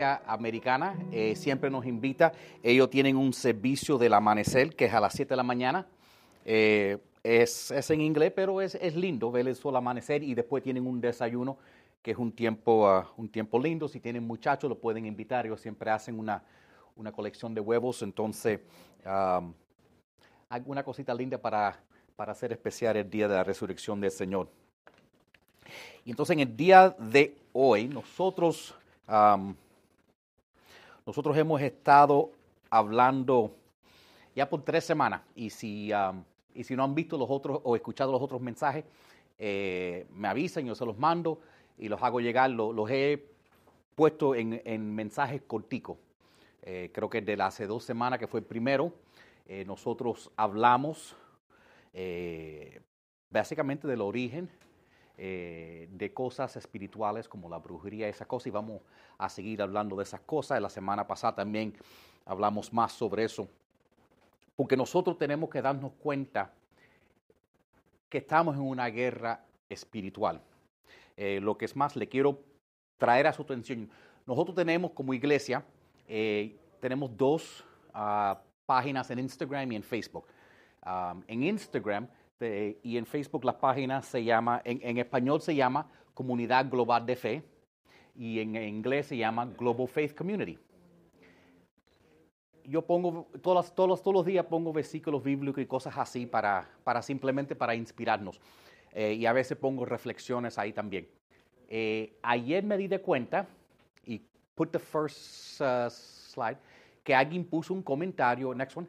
americana eh, siempre nos invita. Ellos tienen un servicio del amanecer que es a las 7 de la mañana. Eh, es, es, en inglés, pero es, es, lindo ver el sol amanecer y después tienen un desayuno que es un tiempo, uh, un tiempo lindo. Si tienen muchachos, lo pueden invitar. Ellos siempre hacen una, una colección de huevos, entonces um, hay una cosita linda para, para hacer especial el día de la resurrección del Señor. Y entonces en el día de hoy, nosotros... Um, nosotros hemos estado hablando ya por tres semanas y si, um, y si no han visto los otros o escuchado los otros mensajes, eh, me avisan, yo se los mando y los hago llegar. Los, he puesto en, en mensajes corticos. Eh, creo que desde hace dos semanas que fue el primero, eh, nosotros hablamos básicamente del origen eh, de cosas espirituales como la brujería, esas cosas, y vamos a seguir hablando de esas cosas. La semana pasada también hablamos más sobre eso, porque nosotros tenemos que darnos cuenta que estamos en una guerra espiritual. Eh, lo que es más, le quiero traer a su atención. Nosotros tenemos como iglesia, eh, tenemos dos uh, páginas en Instagram y en Facebook. Um, en Instagram de, y en Facebook la página se llama, en, en, español se llama Comunidad Global de Fe y en, en inglés se llama Global Faith Community. Yo pongo, todos, todos, todos los días pongo versículos bíblicos y cosas así para, para simplemente para inspirarnos. Eh, y a veces pongo reflexiones ahí también. Eh, ayer me di de cuenta, y put the first uh, slide, que alguien puso un comentario, next one,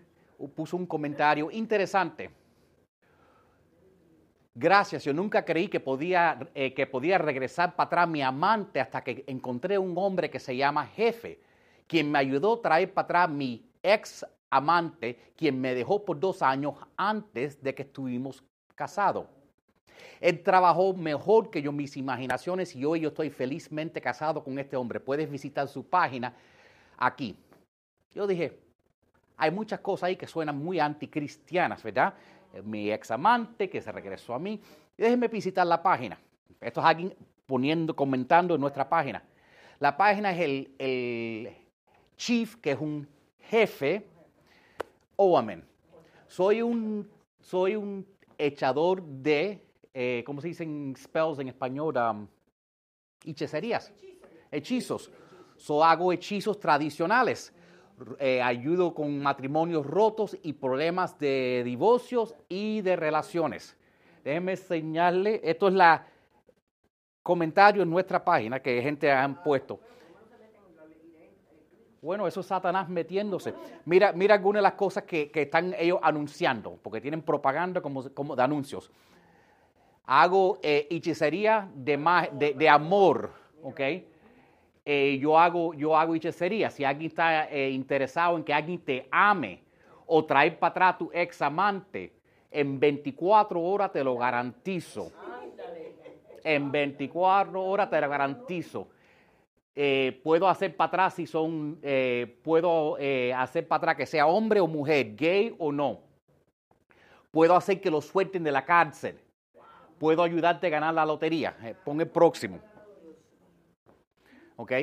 puso un comentario interesante Gracias, yo nunca creí que podía, eh, que podía regresar para atrás mi amante hasta que encontré un hombre que se llama jefe, quien me ayudó a traer para atrás mi ex amante, quien me dejó por dos años antes de que estuvimos casados. Él trabajó mejor que yo mis imaginaciones y hoy yo estoy felizmente casado con este hombre. Puedes visitar su página aquí. Yo dije, hay muchas cosas ahí que suenan muy anticristianas, ¿verdad? Mi ex amante que se regresó a mí. Déjenme visitar la página. Esto es alguien poniendo, comentando en nuestra página. La página es el, el chief, que es un jefe. Oh, amén. Soy un, soy un echador de, eh, ¿cómo se dicen spells en español? Um, hechicerías. Hechizos. So hago hechizos tradicionales eh, ayudo con matrimonios rotos y problemas de divorcios y de relaciones. Déjenme enseñarle, esto es la comentario en nuestra página que gente han puesto. Bueno, eso es Satanás metiéndose. Mira, mira algunas de las cosas que, que están ellos anunciando, porque tienen propaganda como, como de anuncios. Hago eh, hechicería de, de, de amor, ¿ok? Eh, yo, hago, yo hago hechicería. Si alguien está eh, interesado en que alguien te ame o traer para atrás a tu ex amante, en 24 horas te lo garantizo. En 24 horas te lo garantizo. Eh, puedo hacer para atrás si son, puedo hacer para atrás que sea hombre o mujer, gay o no. Puedo hacer que lo suelten de la cárcel. Puedo ayudarte a ganar la lotería. Pon el próximo. ¿Ok?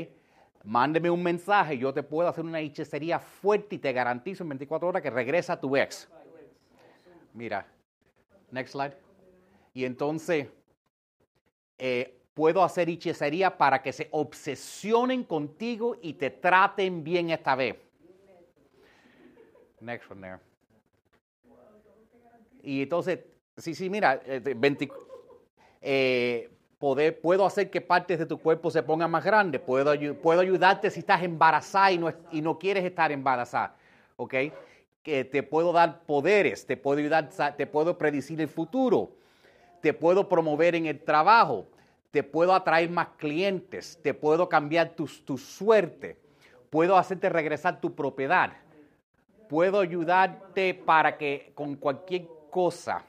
Mándeme un mensaje, yo te puedo hacer una hechicería fuerte y te garantizo en 24 horas que regresa a tu ex. Mira, next slide. Y entonces, eh, puedo hacer hechicería para que se obsesionen contigo y te traten bien esta vez. Next one there. Y entonces, sí, sí, mira, eh, 20, Poder, puedo hacer que partes de tu cuerpo se pongan más grandes, puedo, puedo ayudarte si estás embarazada y no, y no quieres estar embarazada, ¿ok? Que te puedo dar poderes, te puedo ayudar, te puedo predecir el futuro, te puedo promover en el trabajo, te puedo atraer más clientes, te puedo cambiar tu, tu suerte, puedo hacerte regresar tu propiedad, puedo ayudarte para que con cualquier cosa,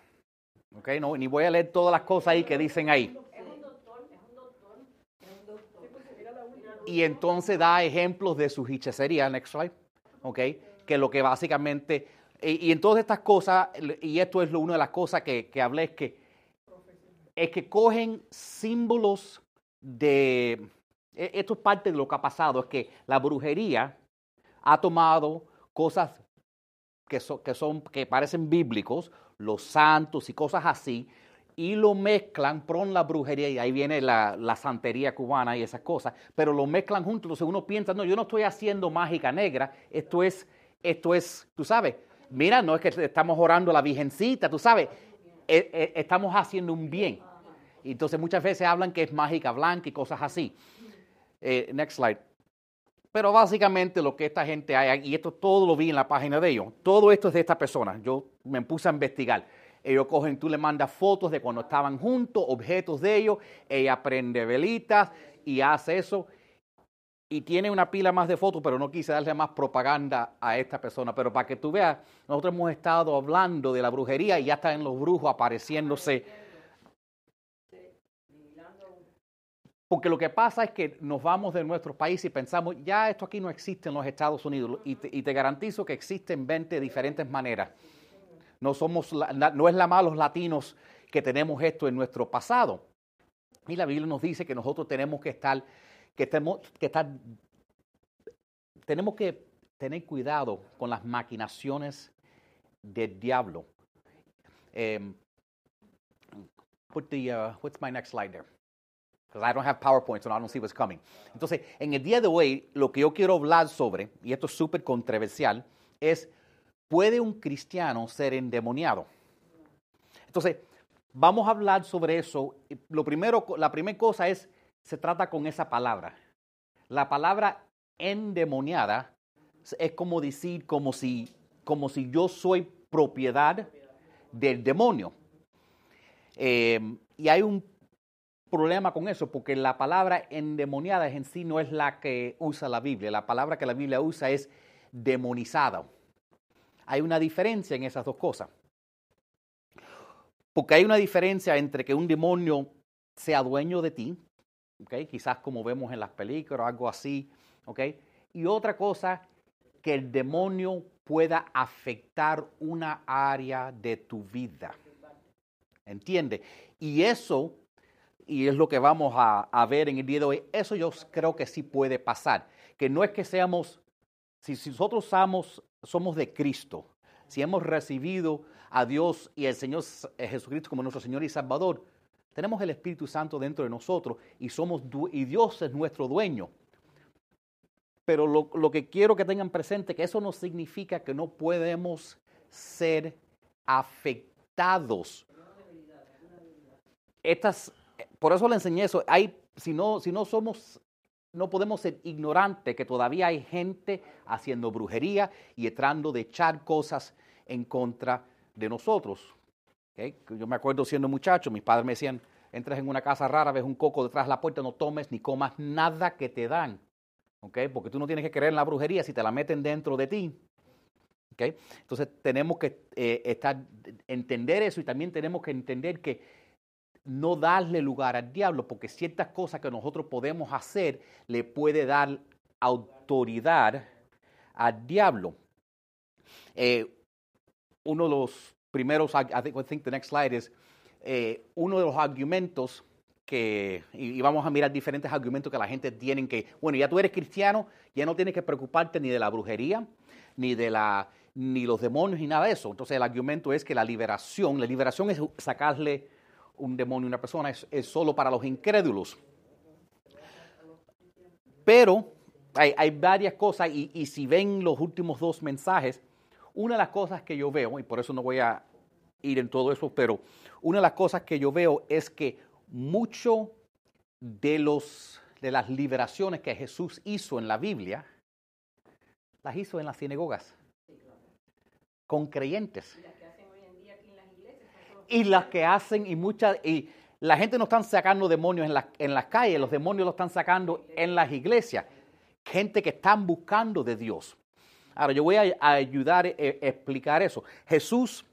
¿ok? No, ni voy a leer todas las cosas ahí que dicen ahí. Y entonces da ejemplos de su hechicería, next slide, ¿ok? Que lo que básicamente, y, y en todas estas cosas, y esto es lo, una de las cosas que, que hablé, es que, es que cogen símbolos de, e, esto es parte de lo que ha pasado, es que la brujería ha tomado cosas que, que, son, que parecen bíblicos, los santos y cosas así, y lo mezclan con la brujería, y ahí viene la, la, santería cubana y esas cosas, pero lo mezclan juntos, entonces uno piensa, no, yo no estoy haciendo mágica negra, esto es, esto es, tú sabes, mira, no es que estamos orando a la Virgencita, tú sabes, e, e, estamos haciendo un bien. Entonces muchas veces hablan que es mágica blanca y cosas así. Eh, next slide. Pero básicamente lo que esta gente hay, y esto todo lo vi en la página de ellos, todo esto es de esta persona. Yo me puse a investigar. Ellos cogen, tú le mandas fotos de cuando estaban juntos, objetos de ellos, ella prende velitas y hace eso. Y tiene una pila más de fotos, pero no quise darle más propaganda a esta persona. Pero para que tú veas, nosotros hemos estado hablando de la brujería y ya están los brujos apareciéndose Porque lo que pasa es que nos vamos de nuestro país y pensamos, ya esto aquí no existe en los Estados Unidos. Y te, garantizo que existen 20 diferentes maneras. No, somos, no es la más los latinos que tenemos esto en nuestro pasado. Y la Biblia nos dice que nosotros tenemos que estar, que tenemos que estar, tenemos que tener cuidado con las maquinaciones del diablo. Um, put the, uh, what's my next slide there? Because I don't have PowerPoint, so I don't see what's coming. Entonces, en el día de hoy, lo que yo quiero hablar sobre, y esto es súper controversial, es, ¿puede un cristiano ser endemoniado? Entonces, vamos a hablar sobre eso. Lo primero, la primera cosa es, se trata con esa palabra. La palabra endemoniada es como decir, como si, como si yo soy propiedad del demonio. Eh, y hay un problema con eso, porque la palabra endemoniada en sí no es la que usa la Biblia. La palabra que la Biblia usa es demonizada. Hay una diferencia en esas dos cosas. Porque hay una diferencia entre que un demonio sea dueño de ti, ¿okay? quizás como vemos en las películas o algo así, ¿okay? y otra cosa, que el demonio pueda afectar una área de tu vida. ¿Entiende? Y eso y es lo que vamos a, ver en el día de hoy, eso yo creo que sí puede pasar. Que no es que seamos, si, nosotros somos, somos de Cristo, si hemos recibido a Dios y al Señor eh, Jesucristo como nuestro Señor y Salvador, tenemos el Espíritu Santo dentro de nosotros y, somos, y Dios es nuestro dueño. Pero lo, lo que quiero que tengan presente que eso no significa que no podemos ser afectados. Estas por eso le enseñé eso. Hay, si, no, si no somos, no podemos ser ignorantes que todavía hay gente haciendo brujería y tratando de echar cosas en contra de nosotros. Yo me acuerdo siendo muchacho, mis padres me decían, entras en una casa rara, ves un coco detrás de la puerta, no tomes ni comas nada que te dan. Porque tú no tienes que creer en la brujería si te la meten dentro de ti. Entonces tenemos que eh, estar, entender eso y también tenemos que entender que no darle lugar al diablo, porque ciertas cosas que nosotros podemos hacer le puede dar autoridad al diablo. Eh, uno de los primeros, I think, the next slide is, eh, uno de los argumentos que, y, vamos a mirar diferentes argumentos que la gente tiene que, bueno, ya tú eres cristiano, ya no tienes que preocuparte ni de la brujería, ni de la, ni los demonios, ni nada de eso. Entonces el argumento es que la liberación, la liberación es sacarle un demonio, una persona, es, solo para los incrédulos. Pero hay, varias cosas, y, y, si ven los últimos dos mensajes, una de las cosas que yo veo, y por eso no voy a ir en todo eso, pero una de las cosas que yo veo es que mucho de, los, de las liberaciones que Jesús hizo en la Biblia, las hizo en las sinagogas, con creyentes y las que hacen y muchas y la gente no están sacando demonios en, en las calles, los demonios los están sacando en las iglesias. Gente que están buscando de Dios. Ahora, yo voy a, ayudar a, eh, explicar eso. Jesús,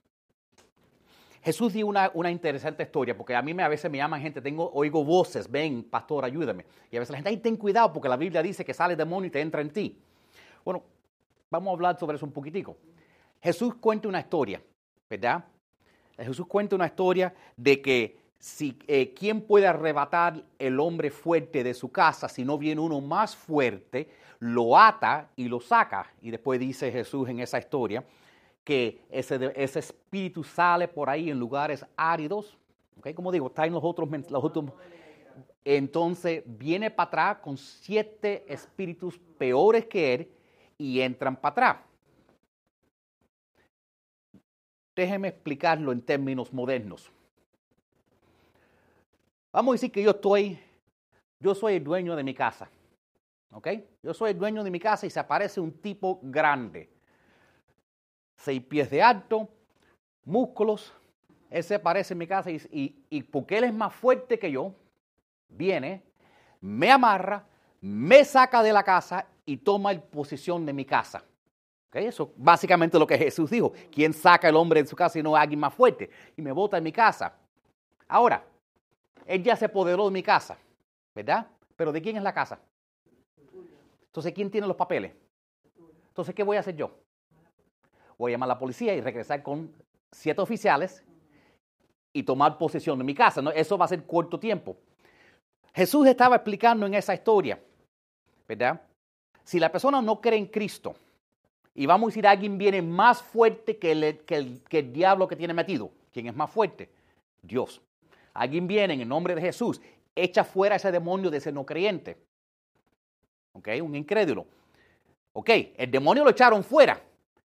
Jesús dio una, una, interesante historia, porque a mí me, a veces me llaman gente, tengo, oigo voces, ven, pastor, ayúdame. Y a veces la gente, ay, ten cuidado, porque la Biblia dice que sale demonio y te entra en ti. Bueno, vamos a hablar sobre eso un poquitico. Jesús cuenta una historia, ¿verdad? Jesús cuenta una historia de que si, eh, ¿quién puede arrebatar el hombre fuerte de su casa si no viene uno más fuerte, lo ata y lo saca? Y después dice Jesús en esa historia que ese, ese espíritu sale por ahí en lugares áridos, ¿okay? como digo, está en los otros, los otros entonces viene para atrás con siete espíritus peores que él y entran para atrás. Déjeme explicarlo en términos modernos. Vamos a decir que yo estoy, yo soy el dueño de mi casa. ¿Ok? Yo soy el dueño de mi casa y se aparece un tipo grande. Seis pies de alto, músculos. Él se aparece en mi casa y, y, porque él es más fuerte que yo, viene, me amarra, me saca de la casa y toma posición de mi casa. ¿Okay? Eso básicamente lo que Jesús dijo. ¿Quién saca el hombre de su casa y no alguien más fuerte? Y me bota en mi casa. Ahora, él ya se apoderó de mi casa, ¿verdad? Pero ¿de quién es la casa? Entonces, ¿quién tiene los papeles? Entonces, ¿qué voy a hacer yo? Voy a llamar a la policía y regresar con siete oficiales y tomar posesión de mi casa. ¿no? Eso va a ser corto tiempo. Jesús estaba explicando en esa historia, ¿verdad? Si la persona no cree en Cristo, y vamos a decir, alguien viene más fuerte que el, que el diablo que tiene metido, ¿quién es más fuerte? Dios. Alguien viene en el nombre de Jesús, echa fuera ese demonio de ese no creyente. ¿Ok? Un incrédulo. Ok, el demonio lo echaron fuera.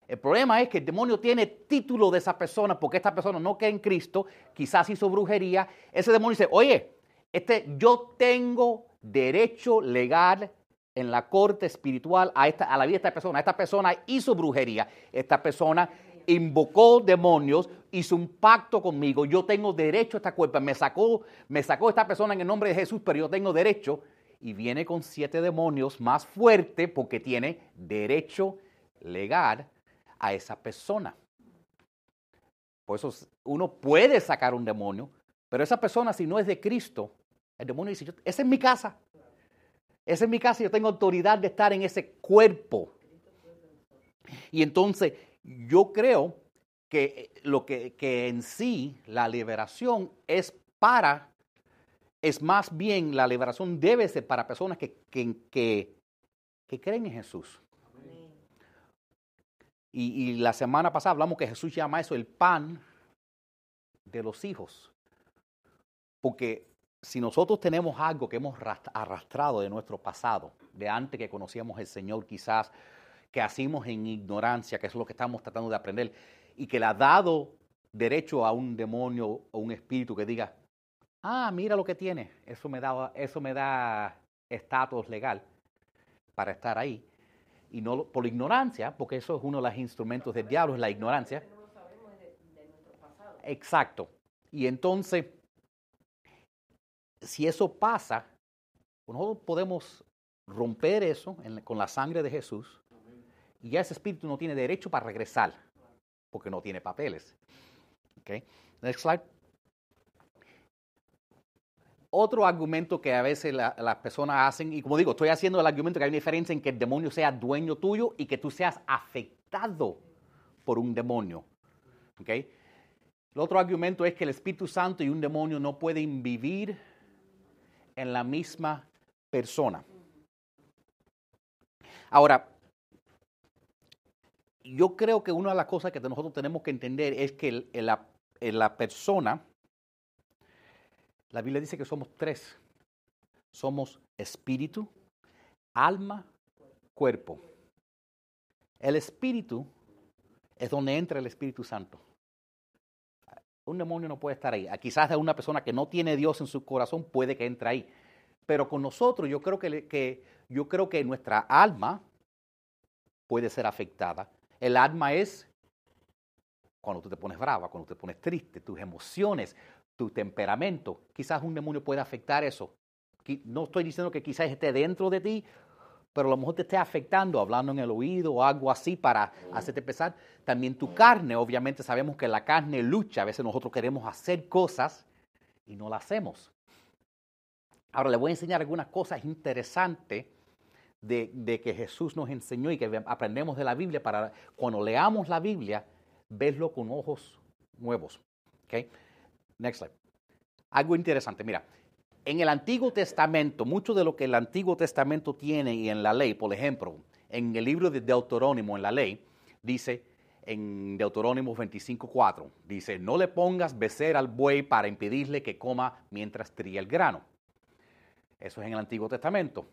El problema es que el demonio tiene título de esa persona porque esta persona no cree en Cristo, quizás hizo brujería. Ese demonio dice, oye, este, yo tengo derecho legal en la corte espiritual a, esta, a la vida de esta persona. Esta persona hizo brujería. Esta persona invocó demonios, hizo un pacto conmigo, yo tengo derecho a esta culpa, me sacó, me sacó esta persona en el nombre de Jesús, pero yo tengo derecho, y viene con siete demonios más fuerte porque tiene derecho legal a esa persona. Por eso uno puede sacar un demonio, pero esa persona si no es de Cristo, el demonio dice, esa es mi casa, esa es mi casa, yo tengo autoridad de estar en ese cuerpo. Y entonces yo creo que lo que, en sí la liberación es para, es más bien la liberación debe ser para personas que, que, creen en Jesús. Y, y, la semana pasada hablamos que Jesús llama eso el pan de los hijos. Porque si nosotros tenemos algo que hemos arrastrado de nuestro pasado, de antes que conocíamos al Señor quizás, que hacemos en ignorancia, que es lo que estamos tratando de aprender, y que le ha dado derecho a un demonio o un espíritu que diga, ah, mira lo que tiene, eso me da, eso me da estatus legal para estar ahí. Y no por ignorancia, porque eso es uno de los instrumentos del diablo, es la ignorancia. Exacto. Y entonces, si eso pasa, nosotros podemos romper eso con la sangre de Jesús y ya ese espíritu no tiene derecho para regresar, porque no tiene papeles. Okay. Next slide. Otro argumento que a veces las personas hacen, y como digo, estoy haciendo el argumento que hay una diferencia en que el demonio sea dueño tuyo y que tú seas afectado por un demonio. Okay. El otro argumento es que el Espíritu Santo y un demonio no pueden vivir en la misma persona. Ahora, yo creo que una de las cosas que nosotros tenemos que entender es que la, la persona, la Biblia dice que somos tres. Somos espíritu, alma, cuerpo. El espíritu es donde entra el Espíritu Santo. Un demonio no puede estar ahí. Quizás una persona que no tiene Dios en su corazón puede que entre ahí. Pero con nosotros yo creo que, que, yo creo que nuestra alma puede ser afectada el alma es cuando tú te pones brava, cuando te pones triste, tus emociones, tu temperamento. Quizás un demonio puede afectar eso. No estoy diciendo que quizás esté dentro de ti, pero a lo mejor te esté afectando, hablando en el oído o algo así para hacerte pensar. También tu carne, obviamente sabemos que la carne lucha. A veces nosotros queremos hacer cosas y no las hacemos. Ahora le voy a enseñar algunas cosas interesantes de, que Jesús nos enseñó y que aprendemos de la Biblia para cuando leamos la Biblia, verlo con ojos nuevos. Okay? Next slide. algo interesante. Mira, en el Antiguo Testamento, mucho de lo que el Antiguo Testamento tiene y en la ley, por ejemplo, en el libro de Deuterónimo, en la ley, dice en Deuterónimo 25.4, dice, no le pongas becer al buey para impedirle que coma mientras tría el grano. Eso es en el Antiguo Testamento.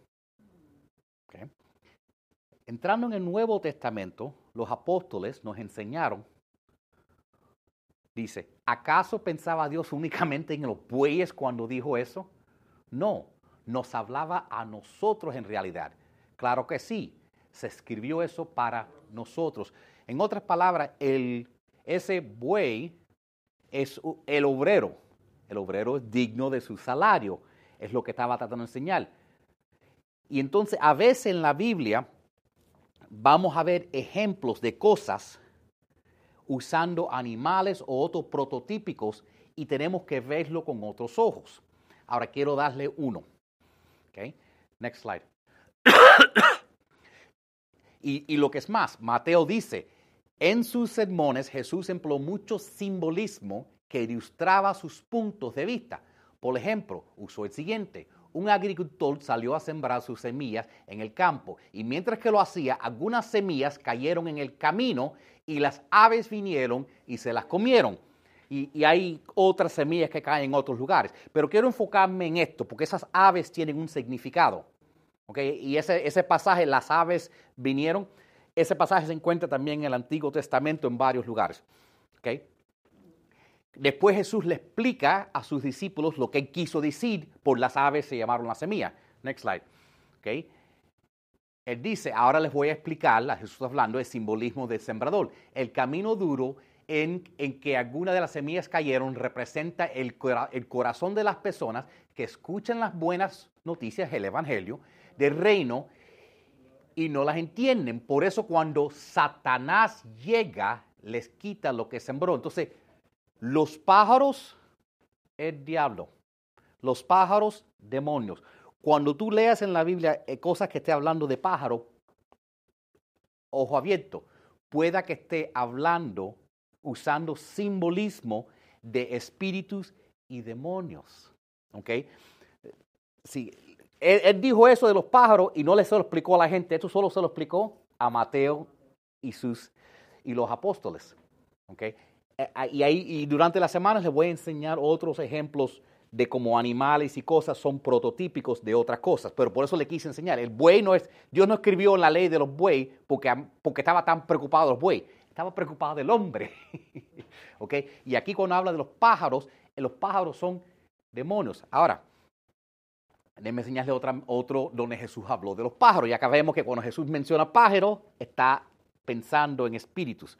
Entrando en el Nuevo Testamento, los apóstoles nos enseñaron, dice, ¿acaso pensaba Dios únicamente en los bueyes cuando dijo eso? No, nos hablaba a nosotros en realidad. Claro que sí, se escribió eso para nosotros. En otras palabras, el, ese buey es el obrero. El obrero es digno de su salario, es lo que estaba tratando de enseñar. Y entonces a veces en la Biblia vamos a ver ejemplos de cosas usando animales o otros prototípicos y tenemos que verlo con otros ojos. Ahora quiero darle uno. Okay. Next slide. y, lo que es más, Mateo dice, en sus sermones Jesús empleó mucho simbolismo que ilustraba sus puntos de vista. Por ejemplo, usó el siguiente. Un agricultor salió a sembrar sus semillas en el campo y mientras que lo hacía, algunas semillas cayeron en el camino y las aves vinieron y se las comieron. Y, hay otras semillas que caen en otros lugares. Pero quiero enfocarme en esto porque esas aves tienen un significado. Y ese, ese pasaje, las aves vinieron, ese pasaje se encuentra también en el Antiguo Testamento en varios lugares. Después Jesús le explica a sus discípulos lo que él quiso decir por las aves se llamaron las semillas. Next slide. Él dice, ahora les voy a explicar, a Jesús hablando del simbolismo del sembrador. El camino duro en, que algunas de las semillas cayeron representa el, el corazón de las personas que escuchan las buenas noticias, el Evangelio, del reino y no las entienden. Por eso cuando Satanás llega, les quita lo que sembró. Entonces, los pájaros, el diablo. Los pájaros, demonios. Cuando tú leas en la Biblia eh, cosas que esté hablando de pájaro, ojo abierto, pueda que esté hablando usando simbolismo de espíritus y demonios. ¿Ok? Sí, él, dijo eso de los pájaros y no le se lo explicó a la gente, esto solo se lo explicó a Mateo y, sus, y los apóstoles. ¿okay? Eh, ah, y, ahí, y durante las semanas les voy a enseñar otros ejemplos de cómo animales y cosas son prototípicos de otras cosas, pero por eso le quise enseñar. El buey no es, Dios no escribió la ley de los bueyes porque, porque estaba tan preocupado los bueyes, estaba preocupado del hombre. Y aquí cuando habla de los pájaros, los pájaros son demonios. Ahora, Déjeme enseñarle otra, otro donde Jesús habló de los pájaros. Y acá que cuando Jesús menciona pájaros, está pensando en espíritus.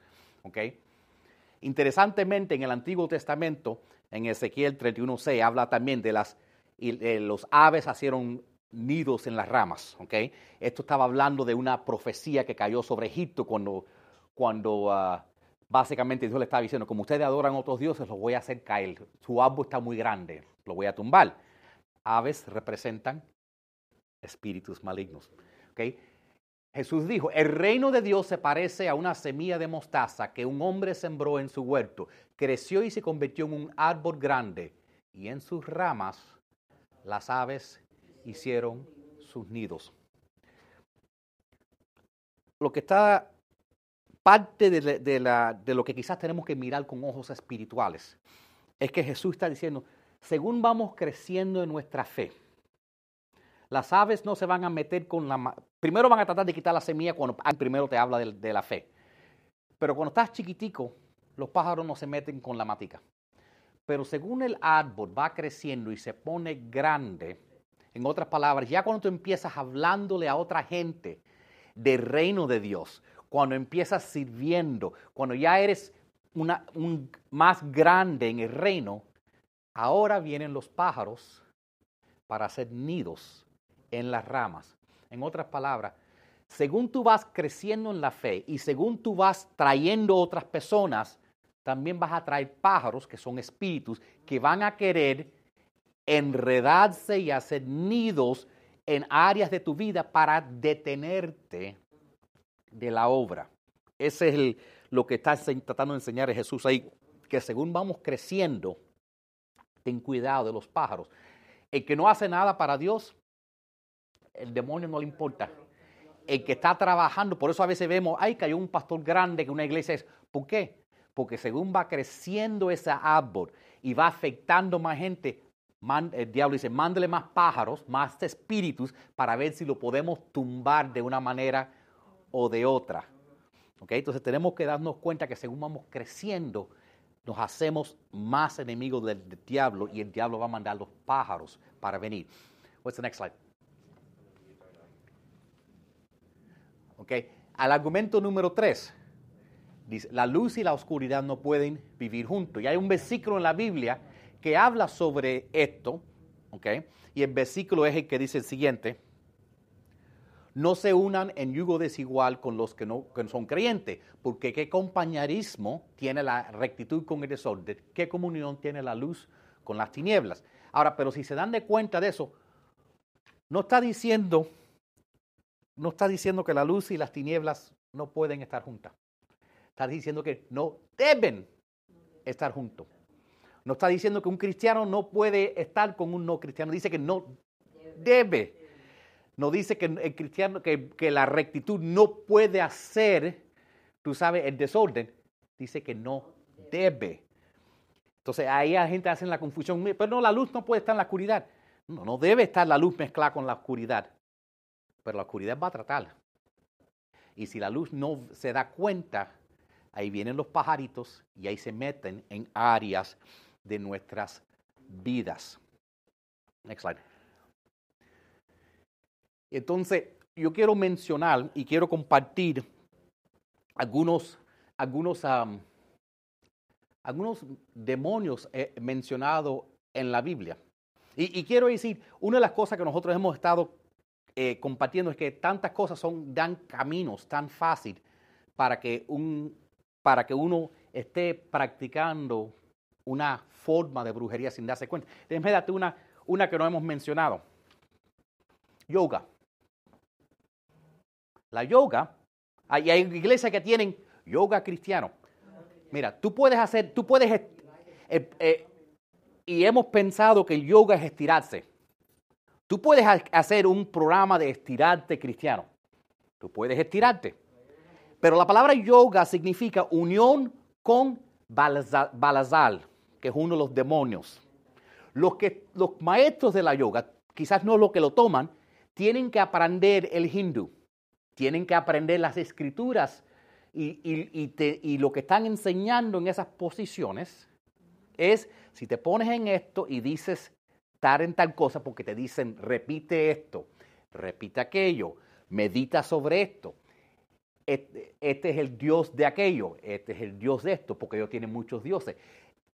Interesantemente, en el Antiguo Testamento, en Ezequiel 31.6, habla también de las y, los aves hicieron nidos en las ramas. Esto estaba hablando de una profecía que cayó sobre Egipto cuando, cuando ah, básicamente Dios le estaba diciendo, como ustedes adoran a otros dioses, los voy a hacer caer. Su árbol está muy grande, lo voy a tumbar aves representan espíritus malignos. Jesús dijo, el reino de Dios se parece a una semilla de mostaza que un hombre sembró en su huerto, creció y se convirtió en un árbol grande, y en sus ramas las aves hicieron sus nidos. Lo que está parte de, de lo que quizás tenemos que mirar con ojos espirituales es que Jesús está diciendo, según vamos creciendo en nuestra fe, las aves no se van a meter con la... Primero van a tratar de quitar la semilla cuando primero te habla de, la fe. Pero cuando estás chiquitico, los pájaros no se meten con la matica. Pero según el árbol va creciendo y se pone grande, en otras palabras, ya cuando tú empiezas hablándole a otra gente del reino de Dios, cuando empiezas sirviendo, cuando ya eres un, más grande en el reino, Ahora vienen los pájaros para hacer nidos en las ramas. En otras palabras, según tú vas creciendo en la fe y según tú vas trayendo otras personas, también vas a traer pájaros que son espíritus que van a querer enredarse y hacer nidos en áreas de tu vida para detenerte de la obra. Ese es lo que está tratando de enseñar Jesús ahí, que según vamos creciendo, ten cuidado de los pájaros. El que no hace nada para Dios, el demonio no le importa. El que está trabajando, por eso a veces vemos, ay, hay un pastor grande, que una iglesia es. ¿Por qué? Porque según va creciendo ese árbol y va afectando más gente, el diablo dice, mándele más pájaros, más espíritus, para ver si lo podemos tumbar de una manera o de otra. ¿Okay? Entonces tenemos que darnos cuenta que según vamos creciendo, nos hacemos más enemigos del, diablo y el diablo va a mandar los pájaros para venir. What's the next slide? Okay. Al argumento número tres, dice, la luz y la oscuridad no pueden vivir juntos. Y hay un versículo en la Biblia que habla sobre esto, okay, y el versículo es el que dice el siguiente, no se unan en yugo desigual con los que no, son creyentes, porque qué compañerismo tiene la rectitud con el desorden, qué comunión tiene la luz con las tinieblas. Ahora, pero si se dan de cuenta de eso, no está diciendo, no está diciendo que la luz y las tinieblas no pueden estar juntas. Está diciendo que no deben estar juntos. No está diciendo que un cristiano no puede estar con un no cristiano, dice que no debe no dice que el cristiano, que, la rectitud no puede hacer, tú sabes, el desorden. Dice que no debe. Entonces ahí la gente hace la confusión, pero no, la luz no puede estar en la oscuridad. No, no debe estar la luz mezclada con la oscuridad. Pero la oscuridad va a tratar. Y si la luz no se da cuenta, ahí vienen los pajaritos y ahí se meten en áreas de nuestras vidas. Next slide. Entonces, yo quiero mencionar y quiero compartir algunos, algunos, algunos demonios eh, mencionados en la Biblia. Y, quiero decir, una de las cosas que nosotros hemos estado eh, compartiendo es que tantas cosas son, dan caminos tan fácil para que, un, para que uno esté practicando una forma de brujería sin darse cuenta. Déjame darte una, una que no hemos mencionado. Yoga. La yoga, hay, iglesias que tienen yoga cristiano. Mira, tú puedes hacer, tú puedes, eh, eh, y hemos pensado que el yoga es estirarse. Tú puedes hacer un programa de estirarte cristiano. Tú puedes estirarte. Pero la palabra yoga significa unión con Balazal, que es uno de los demonios. Los, que, los maestros de la yoga, quizás no los que lo toman, tienen que aprender el hindú tienen que aprender las escrituras y, lo que están enseñando en esas posiciones es, si te pones en esto y dices estar en tal cosa, porque te dicen, repite esto, repite aquello, medita sobre esto. Este, es el dios de aquello, este es el dios de esto, porque ellos tienen muchos dioses.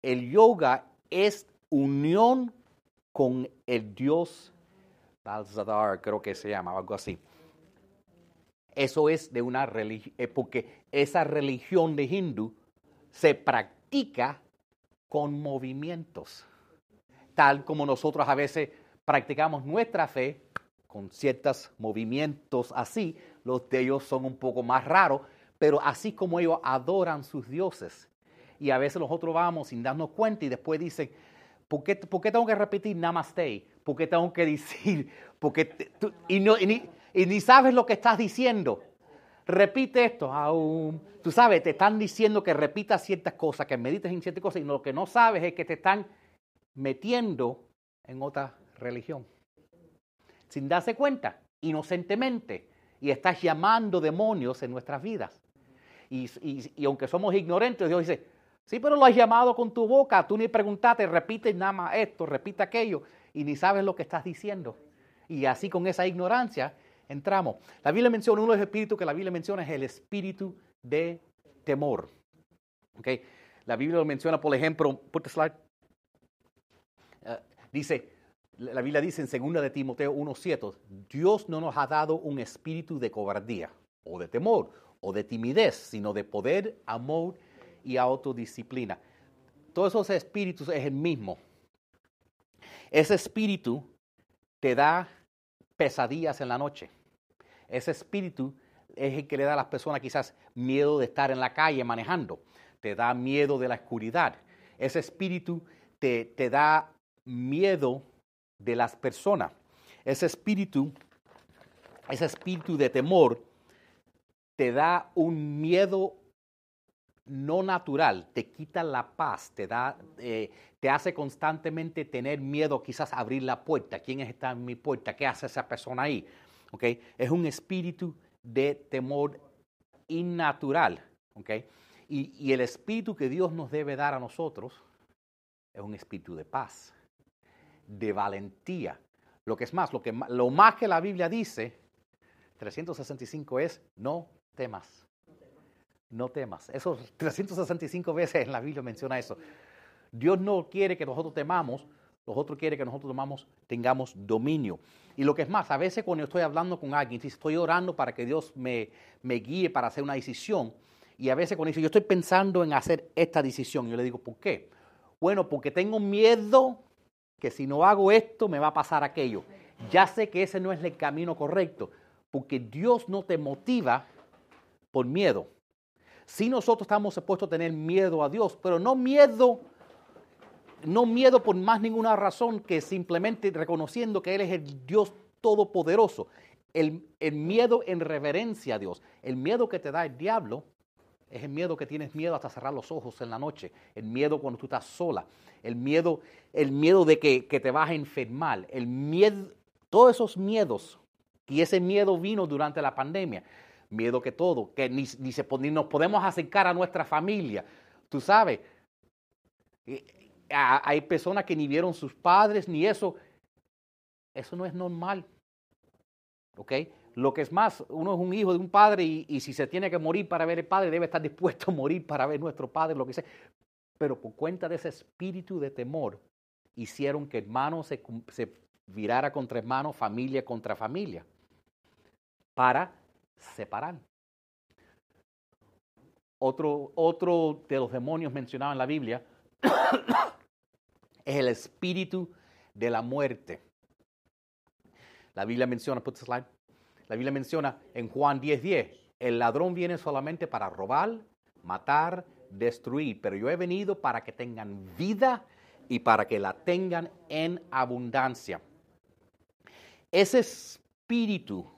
El yoga es unión con el dios Balzadar, creo que se llama, algo así. Eso es de una religión, eh, porque esa religión de hindú se practica con movimientos, tal como nosotros a veces practicamos nuestra fe con ciertos movimientos así, los de ellos son un poco más raros, pero así como ellos adoran sus dioses. Y a veces nosotros vamos sin darnos cuenta y después dicen, ¿por qué, tengo que repetir namaste? ¿Por qué tengo que decir? Porque y, no, y ni sabes lo que estás diciendo. Repite esto, aún. Tú sabes, te están diciendo que repitas ciertas cosas, que medites en ciertas cosas, y lo que no sabes es que te están metiendo en otra religión. Sin darse cuenta, inocentemente, y estás llamando demonios en nuestras vidas. Y, y, aunque somos ignorantes, Dios dice, sí, pero lo has llamado con tu boca, tú ni preguntaste, repite nada más esto, repite aquello, y ni sabes lo que estás diciendo. Y así con esa ignorancia entramos. La Biblia menciona, uno de los espíritus que la Biblia menciona es el espíritu de temor. Okay. La Biblia lo menciona, por ejemplo, put slide. Uh, dice, la Biblia dice en 2 de Timoteo 1.7, Dios no nos ha dado un espíritu de cobardía o de temor o de timidez, sino de poder, amor y autodisciplina. Todos esos espíritus es el mismo. Ese espíritu te da pesadillas en la noche. Ese espíritu es el que le da a las personas quizás miedo de estar en la calle manejando, te da miedo de la oscuridad. Ese espíritu te, da miedo de las personas. Ese espíritu, ese espíritu de temor, te da un miedo no natural, te quita la paz, te da, eh, te hace constantemente tener miedo, quizás abrir la puerta. ¿Quién está en mi puerta? ¿Qué hace esa persona ahí? ¿Okay? Es un espíritu de temor innatural. ¿okay? Y, y el espíritu que Dios nos debe dar a nosotros es un espíritu de paz, de valentía. Lo que es más, lo, que, lo más que la Biblia dice, 365 es, no temas. No temas. Eso 365 veces en la Biblia menciona eso. Dios no quiere que nosotros temamos, nosotros quiere que nosotros tomamos, tengamos dominio. Y lo que es más, a veces cuando estoy hablando con alguien, si estoy orando para que Dios me, me guíe para hacer una decisión, y a veces cuando dice, yo estoy pensando en hacer esta decisión, yo le digo, ¿por qué? Bueno, porque tengo miedo que si no hago esto me va a pasar aquello. Ya sé que ese no es el camino correcto, porque Dios no te motiva por miedo. Si nosotros estamos supuestos a tener miedo a Dios, pero no miedo, no miedo por más ninguna razón que simplemente reconociendo que Él es el Dios todopoderoso. El, el miedo en reverencia a Dios, el miedo que te da el diablo es el miedo que tienes miedo hasta cerrar los ojos en la noche, el miedo cuando tú estás sola, el miedo, el miedo de que, que te vas a enfermar, el miedo, todos esos miedos, y ese miedo vino durante la pandemia, miedo que todo, que ni, ni, se, ni nos podemos acercar a nuestra familia, tú sabes, hay personas que ni vieron sus padres, ni eso, eso no es normal, ¿ok? Lo que es más, uno es un hijo de un padre y, si se tiene que morir para ver el padre, debe estar dispuesto a morir para ver nuestro padre, lo que sea. Pero por cuenta de ese espíritu de temor, hicieron que hermano se, se virara contra hermano, familia contra familia, para separar. Otro, otro de los demonios mencionados en la Biblia es el espíritu de la muerte. La Biblia menciona, put slide, la Biblia menciona en Juan 10:10, 10, el ladrón viene solamente para robar, matar, destruir, pero yo he venido para que tengan vida y para que la tengan en abundancia. Ese espíritu,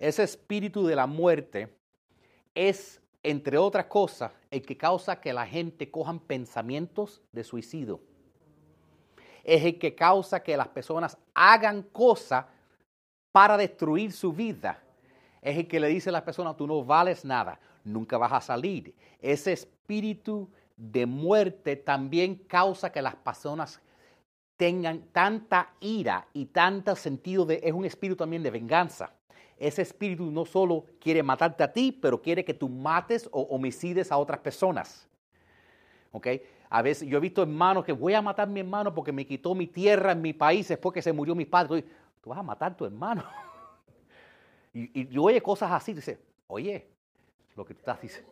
ese espíritu de la muerte es, entre otras cosas, el que causa que la gente cojan pensamientos de suicidio. Es el que causa que las personas hagan cosas para destruir su vida. Es el que le dice a las personas, tú no vales nada, nunca vas a salir. Ese espíritu de muerte también causa que las personas tengan tanta ira y tanto sentido de, es un espíritu también de venganza. Ese espíritu no solo quiere matarte a ti, pero quiere que tú mates o homicides a otras personas. ¿Ok? A veces yo he visto hermanos que voy a matar a mi hermano porque me quitó mi tierra en mi país después que se murió mi padre tú vas a matar a tu hermano. y, y, oye cosas así, dice, oye, lo que tú estás diciendo.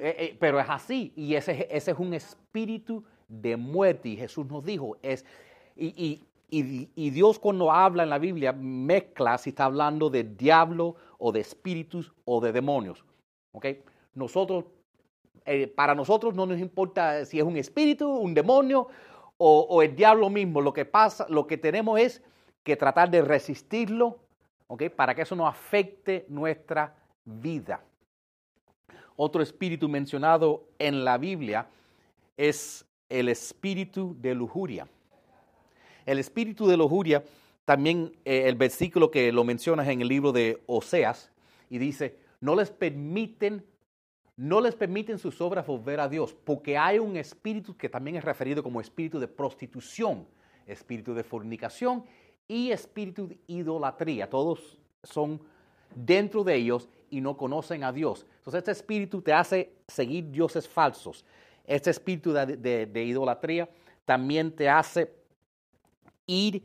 Eh, eh, pero es así, y ese, ese, es un espíritu de muerte, y Jesús nos dijo, es, y, y, Dios cuando habla en la Biblia mezcla si está hablando de diablo o de espíritus o de demonios. Nosotros, eh, para nosotros no nos importa si es un espíritu, un demonio o, o el diablo mismo. Lo que pasa, lo que tenemos es que tratar de resistirlo. Para que eso no afecte nuestra vida. Otro espíritu mencionado en la Biblia es el espíritu de lujuria. El espíritu de lujuria, también eh, el versículo que lo mencionas en el libro de Oseas, y dice, no les permiten, no les permiten sus obras volver a Dios, porque hay un espíritu que también es referido como espíritu de prostitución, espíritu de fornicación y espíritu de idolatría. Todos son dentro de ellos y no conocen a Dios. Entonces este espíritu te hace seguir dioses falsos. Este espíritu de, idolatría también te hace ir,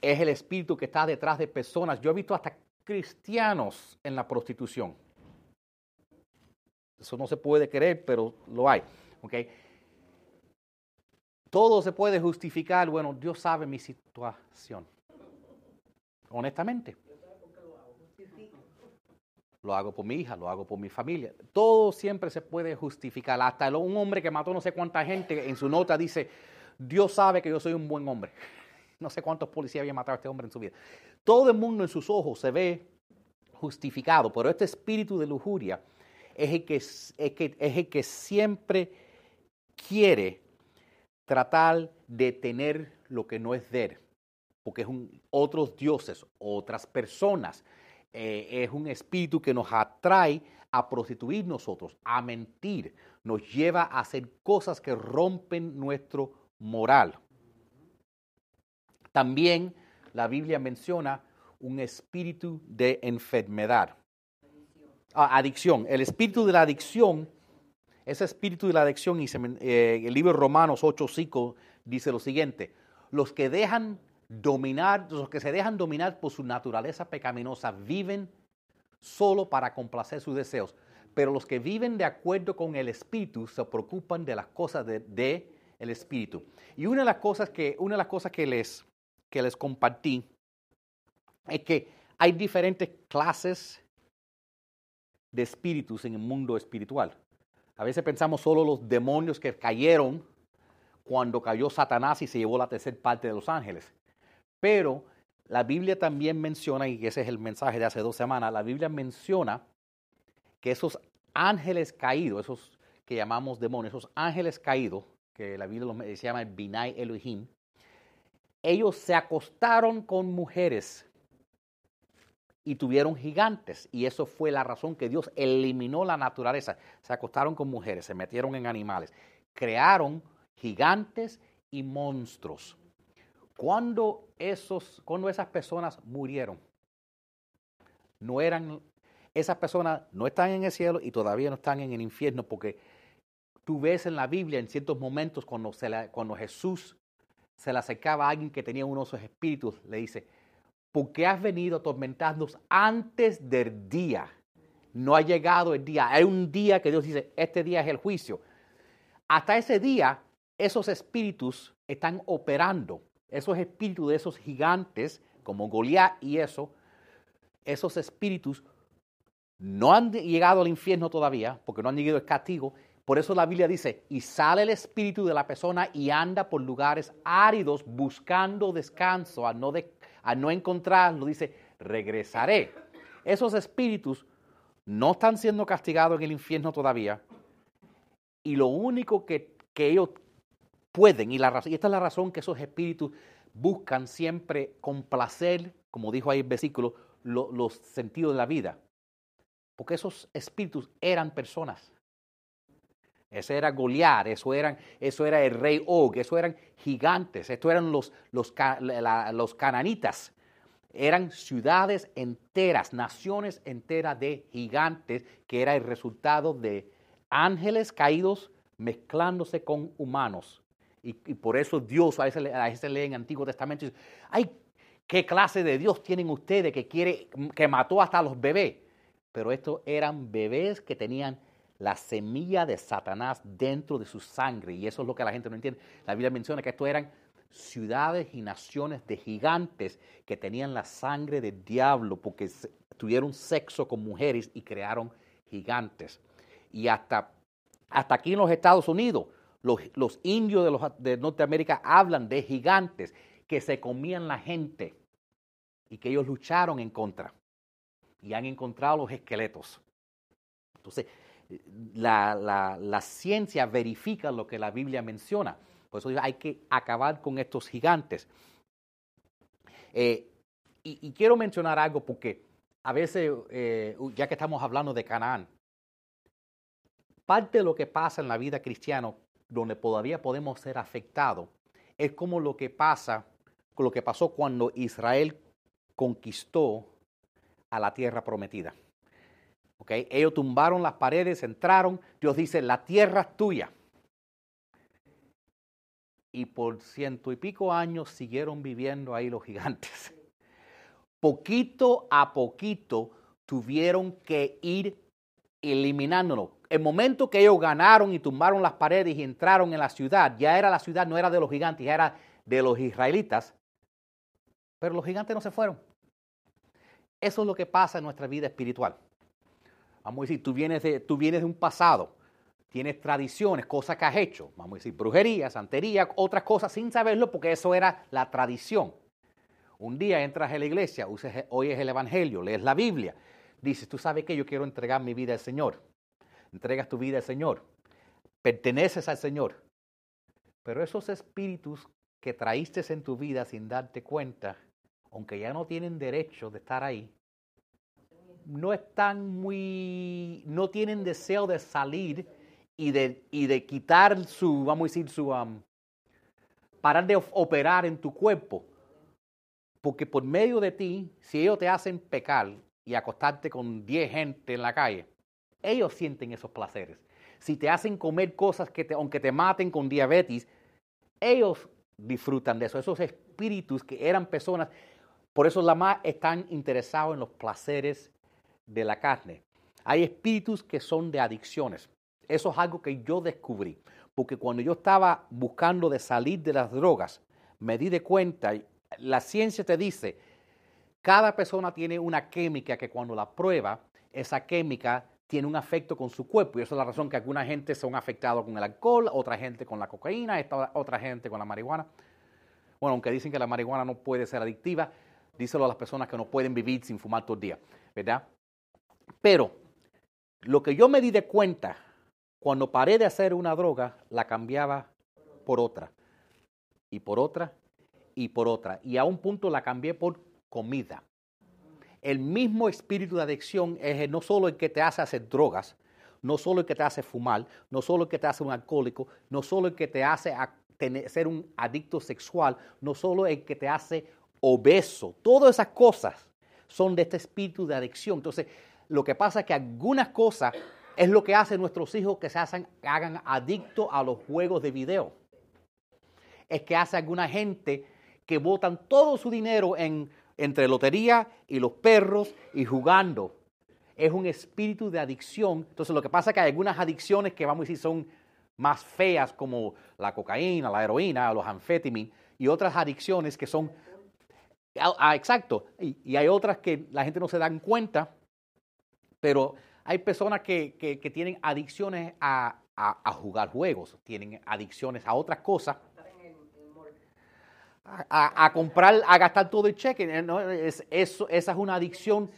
es el espíritu que está detrás de personas. Yo he visto hasta cristianos en la prostitución. Eso no se puede creer, pero lo hay. ¿okay? Todo se puede justificar. Bueno, Dios sabe mi situación honestamente. Lo hago por mi hija, lo hago por mi familia. Todo siempre se puede justificar. Hasta un hombre que mató no sé cuánta gente en su nota dice, Dios sabe que yo soy un buen hombre. No sé cuántos policías había matado a este hombre en su vida. Todo el mundo en sus ojos se ve justificado, pero este espíritu de lujuria es el que, es, es el que siempre quiere tratar de tener lo que no es de él, porque es un, otros dioses, otras personas. Eh, es un espíritu que nos atrae a prostituir nosotros, a mentir, nos lleva a hacer cosas que rompen nuestro moral. También la Biblia menciona un espíritu de enfermedad. Ah, adicción. El espíritu de la adicción, ese espíritu de la adicción, y eh, el libro Romanos 8:5 dice lo siguiente: los que dejan dominar, los que se dejan dominar por su naturaleza pecaminosa viven solo para complacer sus deseos, pero los que viven de acuerdo con el espíritu se preocupan de las cosas de, de el espíritu. Y una de las cosas que, una de las cosas que les que les compartí es que hay diferentes clases de espíritus en el mundo espiritual. A veces pensamos solo los demonios que cayeron cuando cayó Satanás y se llevó la tercera parte de los ángeles. Pero la Biblia también menciona, y ese es el mensaje de hace dos semanas, la Biblia menciona que esos ángeles caídos, esos que llamamos demonios, esos ángeles caídos, que la Biblia los, llama Binai Elohim, ellos se acostaron con mujeres y tuvieron gigantes. Y eso fue la razón que Dios eliminó la naturaleza. Se acostaron con mujeres, se metieron en animales, crearon gigantes y monstruos. Cuando, esos, cuando esas personas murieron, no eran, esas personas no están en el cielo y todavía no están en el infierno porque tú ves en la Biblia en ciertos momentos cuando, cuando Jesús se le acercaba a alguien que tenía uno de esos espíritus, le dice, ¿por qué has venido a atormentarnos antes del día? No ha llegado el día. Hay un día que Dios dice, este día es el juicio. Hasta ese día, esos espíritus están operando. Esos espíritus de esos gigantes, como Goliat y eso, esos espíritus no han llegado al infierno todavía, porque no han llegado al castigo, por eso la Biblia dice, y sale el espíritu de la persona y anda por lugares áridos buscando descanso, a no, no encontrarlo, dice, regresaré. Esos espíritus no están siendo castigados en el infierno todavía. Y lo único que, ellos pueden, y, la, y esta es la razón que esos espíritus buscan siempre complacer, como dijo ahí el versículo, los sentidos de la vida. Porque esos espíritus eran personas. Ese era Goliat, eso, eran, eso era el rey Og, eso eran gigantes, esto eran los, los, los cananitas. Eran ciudades enteras, naciones enteras de gigantes, que era el resultado de ángeles caídos mezclándose con humanos. Y, por eso Dios, a veces, a veces lee en Antiguo Testamento, dice, ay, ¿qué clase de Dios tienen ustedes que, quiere, que mató hasta los bebés? Pero estos eran bebés que tenían la semilla de Satanás dentro de su sangre. Y eso es lo que la gente no entiende. La Biblia menciona que esto eran ciudades y naciones de gigantes que tenían la sangre del diablo porque tuvieron sexo con mujeres y crearon gigantes. Y hasta, hasta aquí en los Estados Unidos, los, indios de, los, de Norteamérica hablan de gigantes que se comían la gente y que ellos lucharon en contra y han encontrado los esqueletos. Entonces, la, ciencia verifica lo que la Biblia menciona. Por eso hay que acabar con estos gigantes. Eh, y, quiero mencionar algo porque a veces, eh, ya que estamos hablando de Canaán, parte de lo que pasa en la vida cristiana, donde todavía podemos ser afectados, es como lo que pasa, lo que pasó cuando Israel conquistó a la tierra prometida. Ellos tumbaron las paredes, entraron. Dios dice, la tierra es tuya. Y por ciento y pico años siguieron viviendo ahí los gigantes. Poquito a poquito tuvieron que ir eliminándolo. El momento que ellos ganaron y tumbaron las paredes y entraron en la ciudad, ya era la ciudad, no era de los gigantes, ya era de los israelitas. Pero los gigantes no se fueron. Eso es lo que pasa en nuestra vida espiritual. Vamos a decir, tú vienes de, tú vienes de un pasado tienes tradiciones, cosas que has hecho, vamos a decir brujería, santería, otras cosas sin saberlo porque eso era la tradición. Un día entras a la iglesia, oyes el Evangelio, lees la Biblia, dices, tú sabes que yo quiero entregar mi vida al Señor. Entregas tu vida al Señor. Perteneces al Señor. Pero esos espíritus que traíste en tu vida sin darte cuenta, aunque ya no tienen derecho de estar ahí, no están muy, no tienen deseo de salir y de, y de quitar su, vamos a decir, su, um, parar de operar en tu cuerpo. Porque por medio de ti, si ellos te hacen pecar y acostarte con 10 gente en la calle, ellos sienten esos placeres. Si te hacen comer cosas que te, aunque te maten con diabetes, ellos disfrutan de eso. Esos espíritus que eran personas, por eso la más están interesados en los placeres de la carne. Hay espíritus que son de adicciones. Eso es algo que yo descubrí, porque cuando yo estaba buscando de salir de las drogas, me di de cuenta, la ciencia te dice, cada persona tiene una química que cuando la prueba, esa química tiene un afecto con su cuerpo. Y esa es la razón que alguna gente son afectados con el alcohol, otra gente con la cocaína, otra gente con la marihuana. Bueno, aunque dicen que la marihuana no puede ser adictiva, díselo a las personas que no pueden vivir sin fumar todo el día, ¿verdad? Pero lo que yo me di de cuenta cuando paré de hacer una droga, la cambiaba por otra, y por otra, y por otra. Y a un punto la cambié por comida. El mismo espíritu de adicción es no solo el que te hace hacer drogas, no solo el que te hace fumar, no solo el que te hace un alcohólico, no solo el que te hace ser un adicto sexual, no solo el que te hace obeso. Todas esas cosas son de este espíritu de adicción. Entonces, lo que pasa es que algunas cosas es lo que hacen nuestros hijos que se hagan adictos a los juegos de video. Es que hace alguna gente que botan todo su dinero en, entre lotería y los perros y jugando. Es un espíritu de adicción. Entonces lo que pasa es que hay algunas adicciones que vamos a decir son más feas como la cocaína, la heroína, los anfetaminas y otras adicciones que son... Ah, ah exacto. Y, y hay otras que la gente no se da cuenta pero hay personas que, que, tienen adicciones a, a, jugar juegos, tienen adicciones a otras cosas. A, a, comprar, a gastar todo el cheque. Eh, es, eso, esa es una adicción.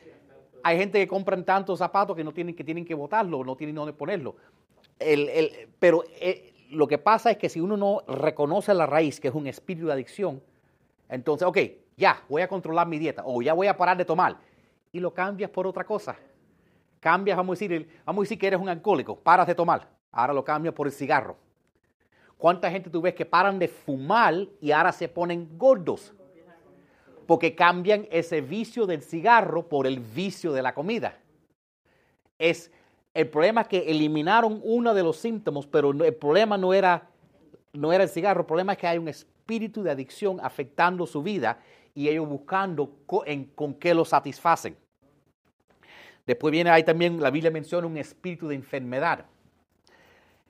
Hay gente que compran tantos zapatos que no tienen que, tienen que botarlo, no tienen dónde ponerlo. El, el, pero eh, lo que pasa es que si uno no reconoce la raíz, que es un espíritu de adicción, entonces, ok, ya, voy a controlar mi dieta o ya voy a parar de tomar y lo cambias por otra cosa cambias, vamos a decir, vamos a decir que eres un alcohólico, paras de tomar, ahora lo cambias por el cigarro. ¿Cuánta gente tú ves que paran de fumar y ahora se ponen gordos? Porque cambian ese vicio del cigarro por el vicio de la comida. Es, el problema es que eliminaron uno de los síntomas, pero el problema no era, no era el cigarro, el problema es que hay un espíritu de adicción afectando su vida y ellos buscando con qué lo satisfacen. Después viene ahí también, la Biblia menciona un espíritu de enfermedad.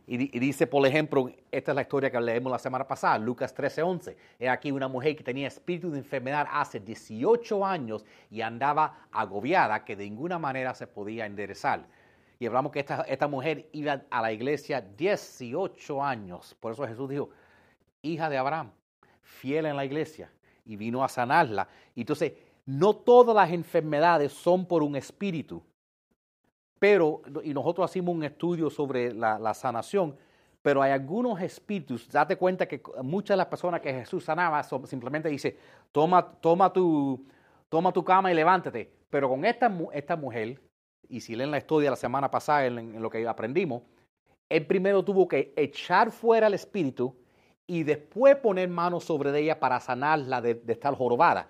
Y, dice, por ejemplo, esta es la historia que leemos la semana pasada, Lucas 13:11. Es aquí una mujer que tenía espíritu de enfermedad hace 18 años y andaba agobiada que de ninguna manera se podía enderezar. Y hablamos que esta, esta mujer iba a la iglesia 18 años. Por eso Jesús dijo, hija de Abraham, fiel en la iglesia. Y vino a sanarla. Y entonces no todas las enfermedades son por un espíritu, pero, y nosotros hacemos un estudio sobre la, sanación, pero hay algunos espíritus, date cuenta que muchas de las personas que Jesús sanaba simplemente dice, toma, toma, tu, toma tu cama y levántate. Pero con esta, esta mujer, y si leen la historia la semana pasada en, lo que aprendimos, él primero tuvo que echar fuera el espíritu y después poner manos sobre ella para sanarla de, de estar jorobada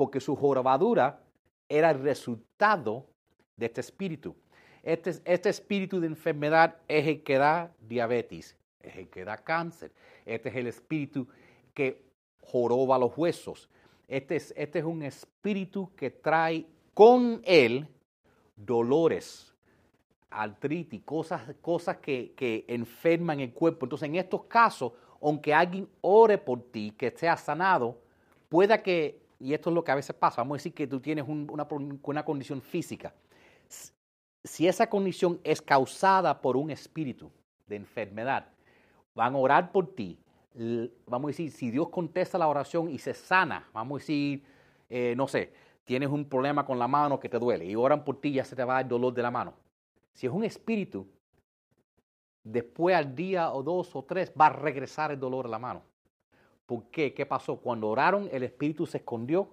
porque su jorobadura era el resultado de este espíritu. Este, este, espíritu de enfermedad es el que da diabetes, es el que da cáncer. Este es el espíritu que joroba los huesos. Este es, este es un espíritu que trae con él dolores, artritis, cosas, cosas que, que enferman el cuerpo. Entonces, en estos casos, aunque alguien ore por ti, que sea sanado, pueda que y esto es lo que a veces pasa, vamos a decir que tú tienes una, condición física. Si esa condición es causada por un espíritu, de enfermedad. Van a orar por ti. Vamos a decir, si Dios contesta la oración y se sana, vamos a decir, eh, no sé, tienes un problema con la mano que te duele y oran por ti, ya se te va el dolor de la mano. Si es un espíritu, después al día o dos o tres va a regresar el dolor a la mano. ¿Por qué? ¿Qué pasó? Cuando oraron, el espíritu se escondió.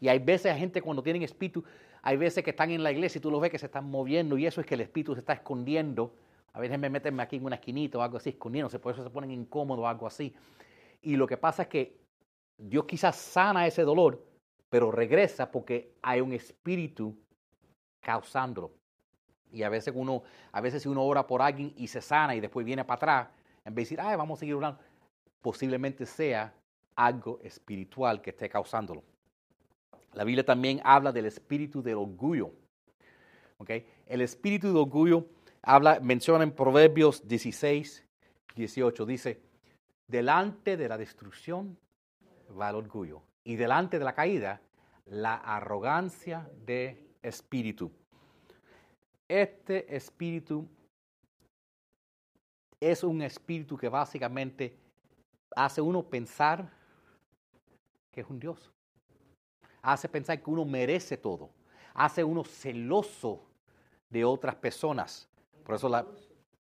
Y hay veces, gente cuando tienen espíritu, hay veces que están en la iglesia y tú los ves que se están moviendo y eso es que el espíritu se está escondiendo. A veces me meten aquí en una esquinita o algo así, escondiéndose, por eso se ponen incómodos o algo así. Y lo que pasa es que Dios quizás sana ese dolor, pero regresa porque hay un espíritu causándolo. Y a veces uno, a veces si uno ora por alguien y se sana y después viene para atrás, en vez de decir, ay, vamos a seguir orando, posiblemente sea algo espiritual que esté causándolo. La Biblia también habla del espíritu del orgullo. ¿Okay? El espíritu de orgullo habla, menciona en Proverbios 16, 18, dice, delante de la destrucción va el orgullo y delante de la caída la arrogancia de espíritu. Este espíritu es un espíritu que básicamente hace uno pensar que es un Dios. Hace pensar que uno merece todo. Hace uno celoso de otras personas. Por eso la,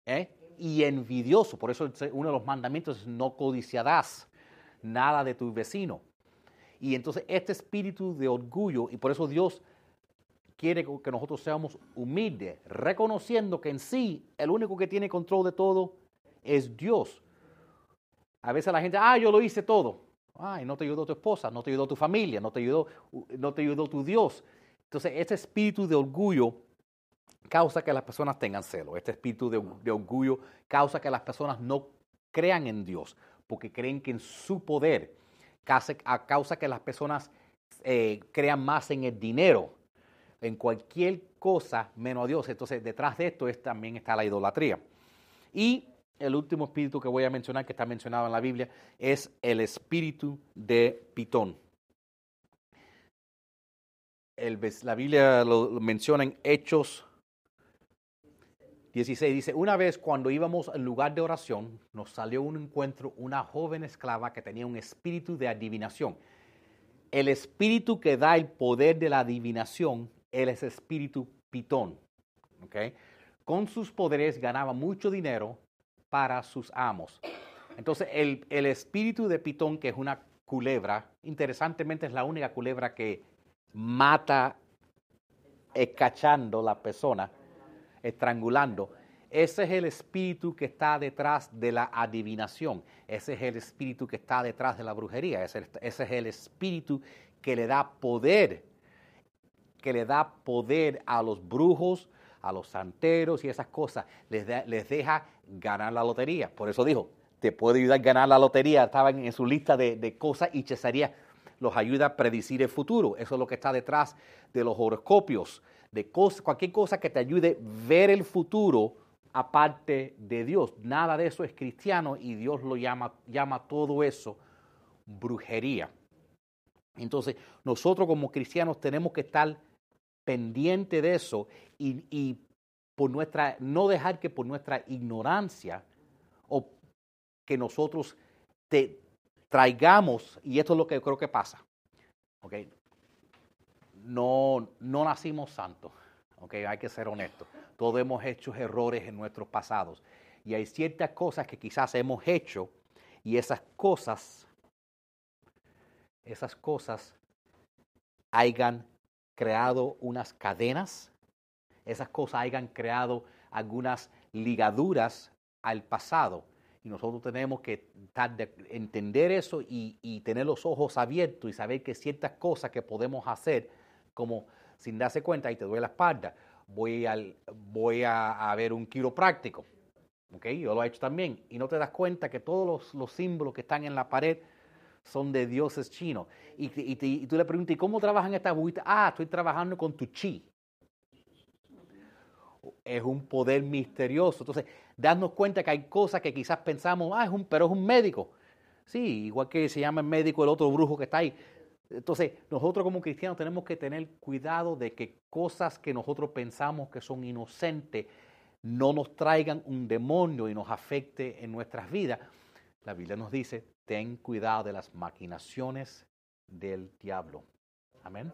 ¿eh? Y envidioso. Por eso uno de los mandamientos es no codiciarás nada de tu vecino. Y entonces este espíritu de orgullo, y por eso Dios quiere que nosotros seamos humildes, reconociendo que en sí el único que tiene control de todo es Dios. A veces la gente, ah, yo lo hice todo. Ay, no te ayudó tu esposa, no te ayudó tu familia, no te ayudó, no te ayudó tu Dios. Entonces, este espíritu de orgullo causa que las personas tengan celo. Este espíritu de, orgullo causa que las personas no crean en Dios, porque creen que en su poder causa, que las personas eh, crean más en el dinero, en cualquier cosa menos a Dios. Entonces, detrás de esto es, también está la idolatría. Y el último espíritu que voy a mencionar, que está mencionado en la Biblia, es el espíritu de Pitón. la Biblia lo, menciona en Hechos 16. Dice, una vez cuando íbamos al lugar de oración, nos salió un encuentro una joven esclava que tenía un espíritu de adivinación. El espíritu que da el poder de la adivinación él es espíritu pitón. ¿okay? Con sus poderes ganaba mucho dinero para sus amos. Entonces, el, el espíritu de pitón, que es una culebra, interesantemente es la única culebra que mata escachando la persona, estrangulando. Ese es el espíritu que está detrás de la adivinación. Ese es el espíritu que está detrás de la brujería. Ese, ese es el espíritu que le da poder que le da poder a los brujos, a los santeros y esas cosas, les, les deja ganar la lotería. Por eso dijo, te puede ayudar a ganar la lotería. Estaban en su lista de, cosas y Cesaría los ayuda a predecir el futuro. Eso es lo que está detrás de los horoscopios, de cualquier cosa que te ayude a ver el futuro aparte de Dios. Nada de eso es cristiano y Dios lo llama, llama todo eso brujería. Entonces, nosotros como cristianos tenemos que estar pendiente de eso y, por nuestra, no dejar que por nuestra ignorancia o que nosotros te traigamos, y esto es lo que creo que pasa, ¿okay? no, no nacimos santos, ¿okay? hay que ser honestos, todos hemos hecho errores en nuestros pasados y hay ciertas cosas que quizás hemos hecho y esas cosas, esas cosas hayan creado unas cadenas, esas cosas hayan creado algunas ligaduras al pasado. Y nosotros tenemos que entender eso y, tener los ojos abiertos y saber que ciertas cosas que podemos hacer, como sin darse cuenta y te duele la espalda, voy, al, voy a, ver un quiropráctico. ¿Okay? Yo lo he hecho también. Y no te das cuenta que todos los, los símbolos que están en la pared son de dioses chinos. Y, tú le preguntas, ¿y cómo trabajan estas agujitas? Ah, estoy trabajando con tu chi. Es un poder misterioso. Entonces, darnos cuenta que hay cosas que quizás pensamos, ah, es un, pero es un médico. Sí, igual que se llama el médico el otro brujo que está ahí. Entonces, nosotros como cristianos tenemos que tener cuidado de que cosas que nosotros pensamos que son inocentes, no nos traigan un demonio y nos afecte en nuestras vidas. La Biblia nos dice, ten cuidado de las maquinaciones del diablo. Amén.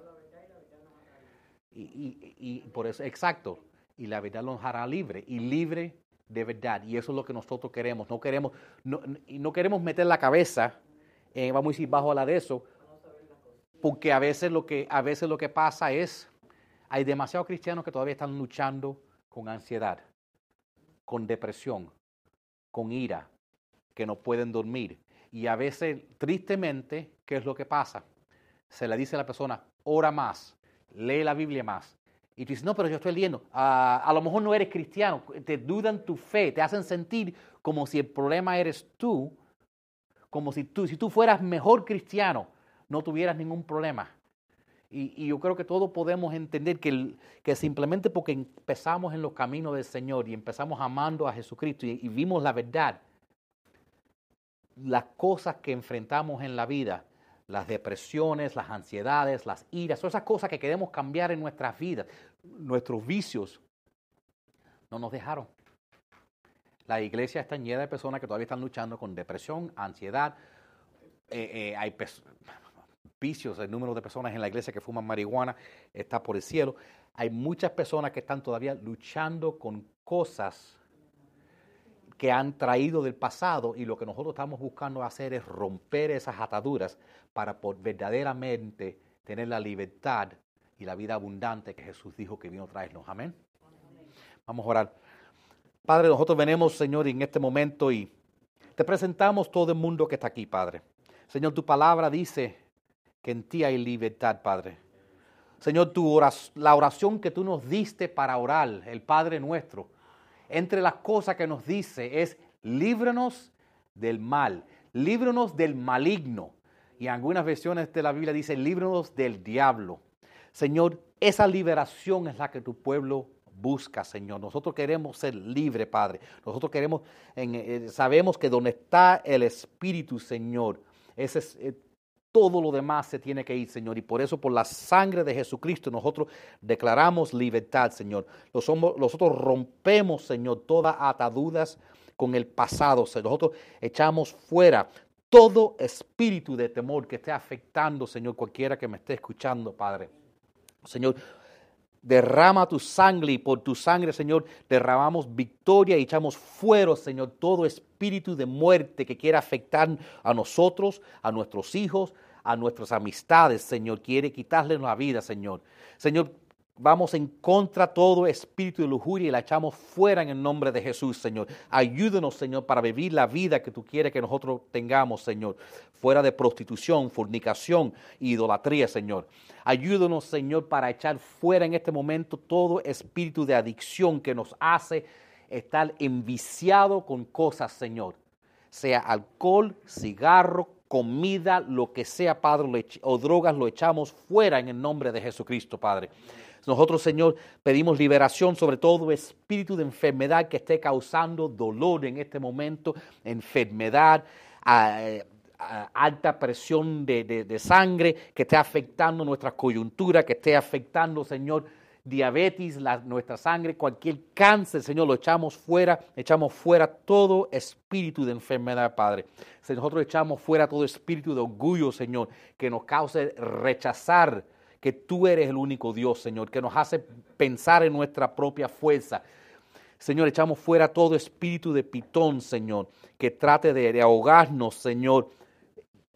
Y, y, por eso, exacto, y la verdad nos hará libre, y libre de verdad. Y eso es lo que nosotros queremos. No queremos, no, no queremos meter la cabeza, eh, vamos a decir, bajo la de eso, porque a veces lo que, a veces lo que pasa es, hay demasiados cristianos que todavía están luchando con ansiedad, con depresión, con ira, que no pueden dormir. Y a veces, tristemente, ¿qué es lo que pasa? Se le dice a la persona, ora más, lee la Biblia más. Y tú dices, no, pero yo estoy leyendo. Ah, a lo mejor no eres cristiano, te dudan tu fe, te hacen sentir como si el problema eres tú, como si tú, si tú fueras mejor cristiano, no tuvieras ningún problema. Y, yo creo que todos podemos entender que, que, simplemente porque empezamos en los caminos del Señor y empezamos amando a Jesucristo y vimos la verdad, las cosas que enfrentamos en la vida, las depresiones, las ansiedades, las iras, todas esas cosas que queremos cambiar en nuestras vidas, nuestros vicios, no nos dejaron. La iglesia está llena de personas que todavía están luchando con depresión, ansiedad. Eh, eh, hay vicios, el número de personas en la iglesia que fuman marihuana está por el cielo. Hay muchas personas que están todavía luchando con cosas que han traído del pasado y lo que nosotros estamos buscando hacer es romper esas ataduras para verdaderamente tener la libertad y la vida abundante que Jesús dijo que vino a traernos. Amén. Vamos a orar. Padre, nosotros venimos, Señor, en este momento y te presentamos todo el mundo que está aquí, Padre. Señor, tu palabra dice que en ti hay libertad, Padre. Señor, tu la oración que tú nos diste para orar, el Padre nuestro, entre las cosas que nos dice es líbranos del mal, líbranos del maligno. Y en algunas versiones de la Biblia dice líbranos del diablo. Señor, esa liberación es la que tu pueblo busca, Señor. Nosotros queremos ser libres, Padre. Nosotros queremos, eh, sabemos que donde está el Espíritu, Señor, ese es, eh, todo lo demás se tiene que ir, Señor. Y por eso, por la sangre de Jesucristo, nosotros declaramos libertad, Señor. Nosotros rompemos, Señor, todas ataduras con el pasado. Nosotros echamos fuera todo espíritu de temor que esté afectando, Señor, cualquiera que me esté escuchando, Padre. Señor, derrama tu sangre y por tu sangre, Señor, derramamos victoria y echamos fuera, Señor, todo espíritu de muerte que quiera afectar a nosotros, a nuestros hijos, a nuestras amistades, Señor. Quiere quitarle la vida, Señor. Señor, Vamos en contra todo espíritu de lujuria y la echamos fuera en el nombre de Jesús, Señor. Ayúdenos, Señor, para vivir la vida que tú quieres que nosotros tengamos, Señor. Fuera de prostitución, fornicación idolatría, Señor. Ayúdenos, Señor, para echar fuera en este momento todo espíritu de adicción que nos hace estar enviciado con cosas, Señor. Sea alcohol, cigarro, comida, lo que sea, Padre, o drogas, lo echamos fuera en el nombre de Jesucristo, Padre. Nosotros, Señor, pedimos liberación sobre todo espíritu de enfermedad que esté causando dolor en este momento, enfermedad, alta presión de, sangre, que esté afectando nuestra coyuntura, que esté afectando, Señor, diabetes, nuestra sangre, cualquier cáncer, Señor, lo echamos fuera, echamos fuera todo espíritu de enfermedad, Padre. Nosotros echamos fuera todo espíritu de orgullo, Señor, que nos cause rechazar que tú eres el único Dios, Señor, que nos hace pensar en nuestra propia fuerza. Señor, echamos fuera todo espíritu de pitón, Señor, que trate de, ahogarnos, Señor,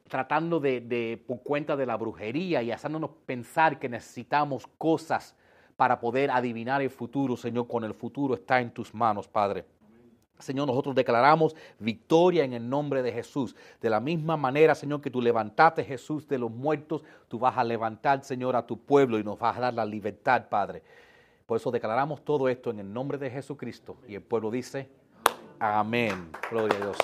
tratando de, de, por cuenta de la brujería y haciéndonos pensar que necesitamos cosas para poder adivinar el futuro, Señor, cuando el futuro está en tus manos, Padre. Señor, nosotros declaramos victoria en el nombre de Jesús. De la misma manera, Señor, que tú levantaste Jesús de los muertos, tú vas a levantar, Señor, a tu pueblo y nos vas a dar la libertad, Padre. Por eso declaramos todo esto en el nombre de Jesucristo. Y el pueblo dice, amén. Gloria a Dios.